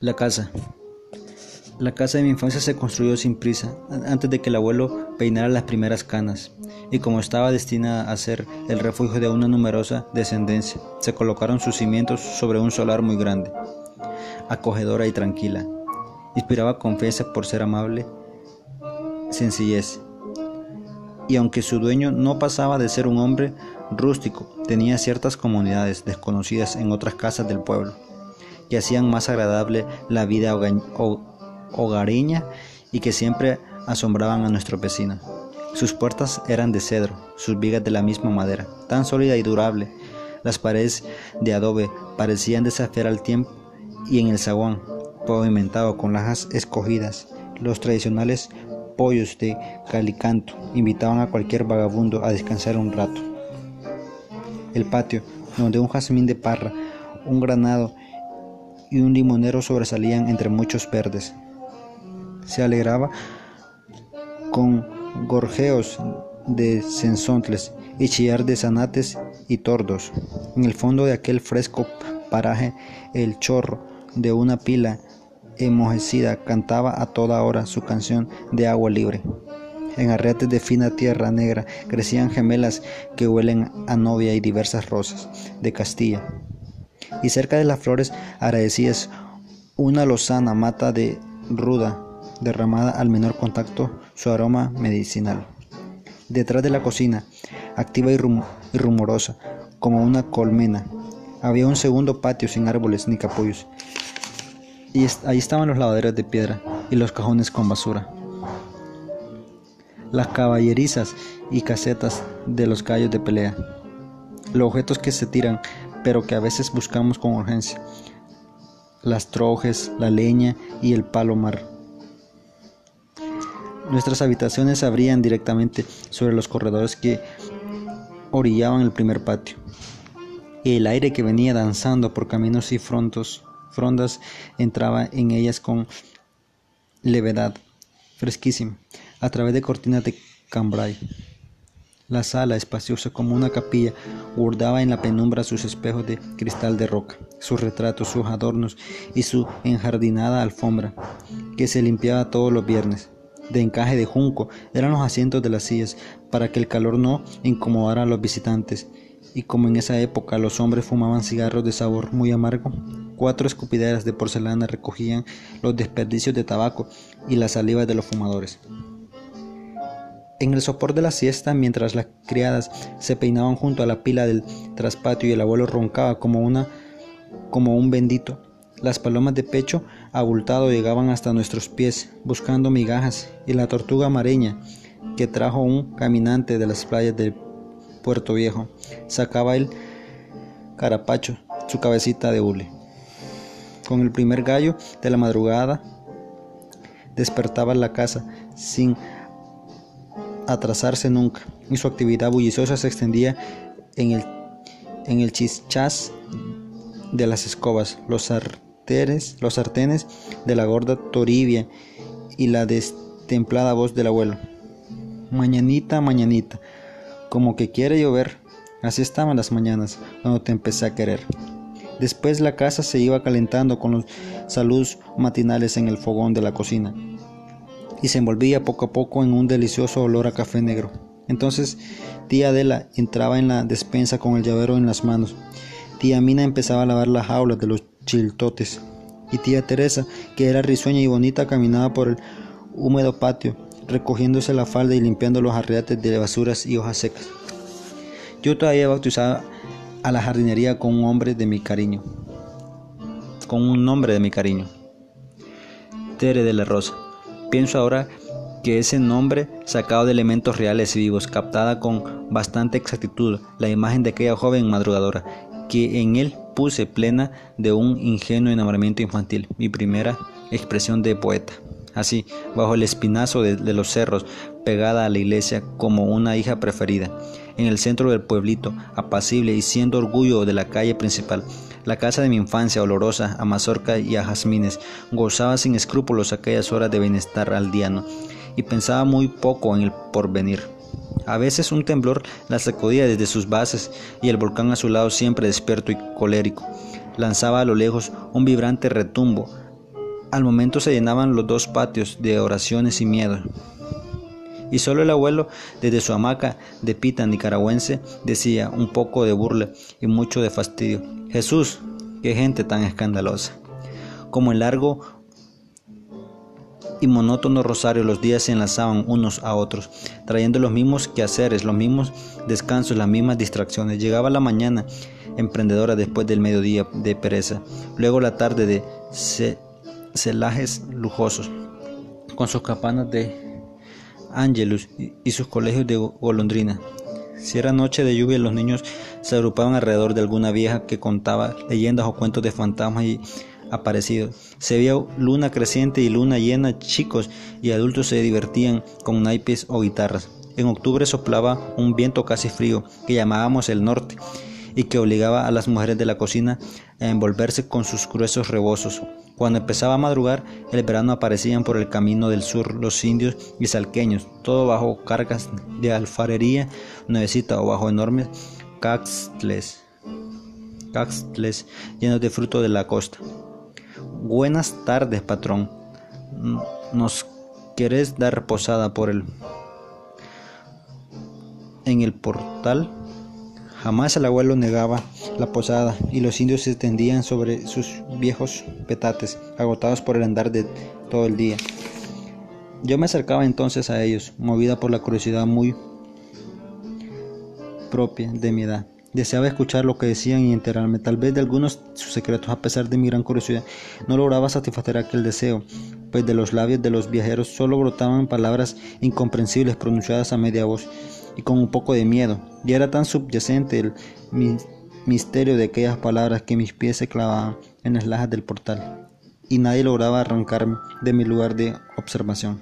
La casa. La casa de mi infancia se construyó sin prisa, antes de que el abuelo peinara las primeras canas, y como estaba destinada a ser el refugio de una numerosa descendencia, se colocaron sus cimientos sobre un solar muy grande, acogedora y tranquila. Inspiraba confianza por ser amable, sencillez. Y aunque su dueño no pasaba de ser un hombre rústico, tenía ciertas comunidades desconocidas en otras casas del pueblo que hacían más agradable la vida hogareña y que siempre asombraban a nuestro vecino. Sus puertas eran de cedro, sus vigas de la misma madera, tan sólida y durable. Las paredes de adobe parecían desafiar al tiempo y en el zaguán, pavimentado con lajas escogidas, los tradicionales pollos de calicanto invitaban a cualquier vagabundo a descansar un rato. El patio, donde un jazmín de parra, un granado y un limonero sobresalían entre muchos verdes. Se alegraba con gorjeos de sensontles y chillar de zanates y tordos. En el fondo de aquel fresco paraje, el chorro de una pila enmojecida cantaba a toda hora su canción de agua libre. En arretes de fina tierra negra crecían gemelas que huelen a novia y diversas rosas de Castilla y cerca de las flores agradecidas una lozana mata de ruda derramada al menor contacto su aroma medicinal. Detrás de la cocina, activa y, rumorosa, como una colmena, había un segundo patio sin árboles ni capullos. Y ahí estaban los lavaderos de piedra y los cajones con basura. Las caballerizas y casetas de los gallos de pelea. Los objetos que se tiran pero que a veces buscamos con urgencia. Las trojes, la leña y el palo mar. Nuestras habitaciones abrían directamente sobre los corredores que orillaban el primer patio. El aire que venía danzando por caminos y frondas entraba en ellas con levedad, fresquísima, a través de cortinas de cambray. La sala, espaciosa como una capilla, guardaba en la penumbra sus espejos de cristal de roca, sus retratos, sus adornos y su enjardinada alfombra, que se limpiaba todos los viernes. De encaje de junco eran los asientos de las sillas, para que el calor no incomodara a los visitantes. Y como en esa época los hombres fumaban cigarros de sabor muy amargo, cuatro escupideras de porcelana recogían los desperdicios de tabaco y la saliva de los fumadores. En el sopor de la siesta, mientras las criadas se peinaban junto a la pila del traspatio y el abuelo roncaba como una como un bendito, las palomas de pecho abultado llegaban hasta nuestros pies buscando migajas y la tortuga mareña que trajo un caminante de las playas del Puerto Viejo sacaba el carapacho, su cabecita de hule. Con el primer gallo de la madrugada despertaba la casa sin atrasarse nunca, y su actividad bulliciosa se extendía en el, en el chichás de las escobas, los los sartenes de la gorda toribia y la destemplada voz del abuelo. Mañanita, mañanita, como que quiere llover. Así estaban las mañanas cuando te empecé a querer. Después la casa se iba calentando con los saludos matinales en el fogón de la cocina y se envolvía poco a poco en un delicioso olor a café negro. Entonces tía Adela entraba en la despensa con el llavero en las manos. Tía Mina empezaba a lavar las jaulas de los chiltotes. Y tía Teresa, que era risueña y bonita, caminaba por el húmedo patio, recogiéndose la falda y limpiando los arriates de basuras y hojas secas. Yo todavía bautizaba a la jardinería con un hombre de mi cariño, con un nombre de mi cariño, Tere de la Rosa. Pienso ahora que ese nombre, sacado de elementos reales y vivos, captada con bastante exactitud la imagen de aquella joven madrugadora, que en él puse plena de un ingenuo enamoramiento infantil, mi primera expresión de poeta. Así, bajo el espinazo de, los cerros, pegada a la iglesia como una hija preferida, en el centro del pueblito, apacible y siendo orgullo de la calle principal, la casa de mi infancia, olorosa a mazorca y a jazmines, gozaba sin escrúpulos aquellas horas de bienestar aldeano y pensaba muy poco en el porvenir. A veces un temblor la sacudía desde sus bases y el volcán a su lado siempre despierto y colérico. lanzaba a lo lejos un vibrante retumbo. Al momento se llenaban los dos patios de oraciones y miedo. Y solo el abuelo, desde su hamaca de pita nicaragüense, decía un poco de burla y mucho de fastidio. Jesús, qué gente tan escandalosa. Como el largo y monótono rosario los días se enlazaban unos a otros, trayendo los mismos quehaceres, los mismos descansos, las mismas distracciones. Llegaba la mañana emprendedora después del mediodía de pereza, luego la tarde de celajes lujosos, con sus campanas de Angelus y sus colegios de golondrina. Si era noche de lluvia, los niños se agrupaban alrededor de alguna vieja que contaba leyendas o cuentos de fantasmas y aparecidos. Se veía luna creciente y luna llena, chicos y adultos se divertían con naipes o guitarras. En octubre soplaba un viento casi frío que llamábamos el norte y que obligaba a las mujeres de la cocina a envolverse con sus gruesos rebozos. Cuando empezaba a madrugar, el verano aparecían por el camino del sur los indios y salqueños, todo bajo cargas de alfarería nuevecita o bajo enormes caxtles, caxtles llenos de fruto de la costa. Buenas tardes, patrón. ¿Nos querés dar posada por el en el portal? Jamás el abuelo negaba la posada y los indios se tendían sobre sus viejos petates, agotados por el andar de todo el día. Yo me acercaba entonces a ellos, movida por la curiosidad muy propia de mi edad. Deseaba escuchar lo que decían y enterarme tal vez de algunos de sus secretos a pesar de mi gran curiosidad. No lograba satisfacer aquel deseo, pues de los labios de los viajeros solo brotaban palabras incomprensibles pronunciadas a media voz y con un poco de miedo. Y era tan subyacente el misterio de aquellas palabras que mis pies se clavaban en las lajas del portal y nadie lograba arrancarme de mi lugar de observación.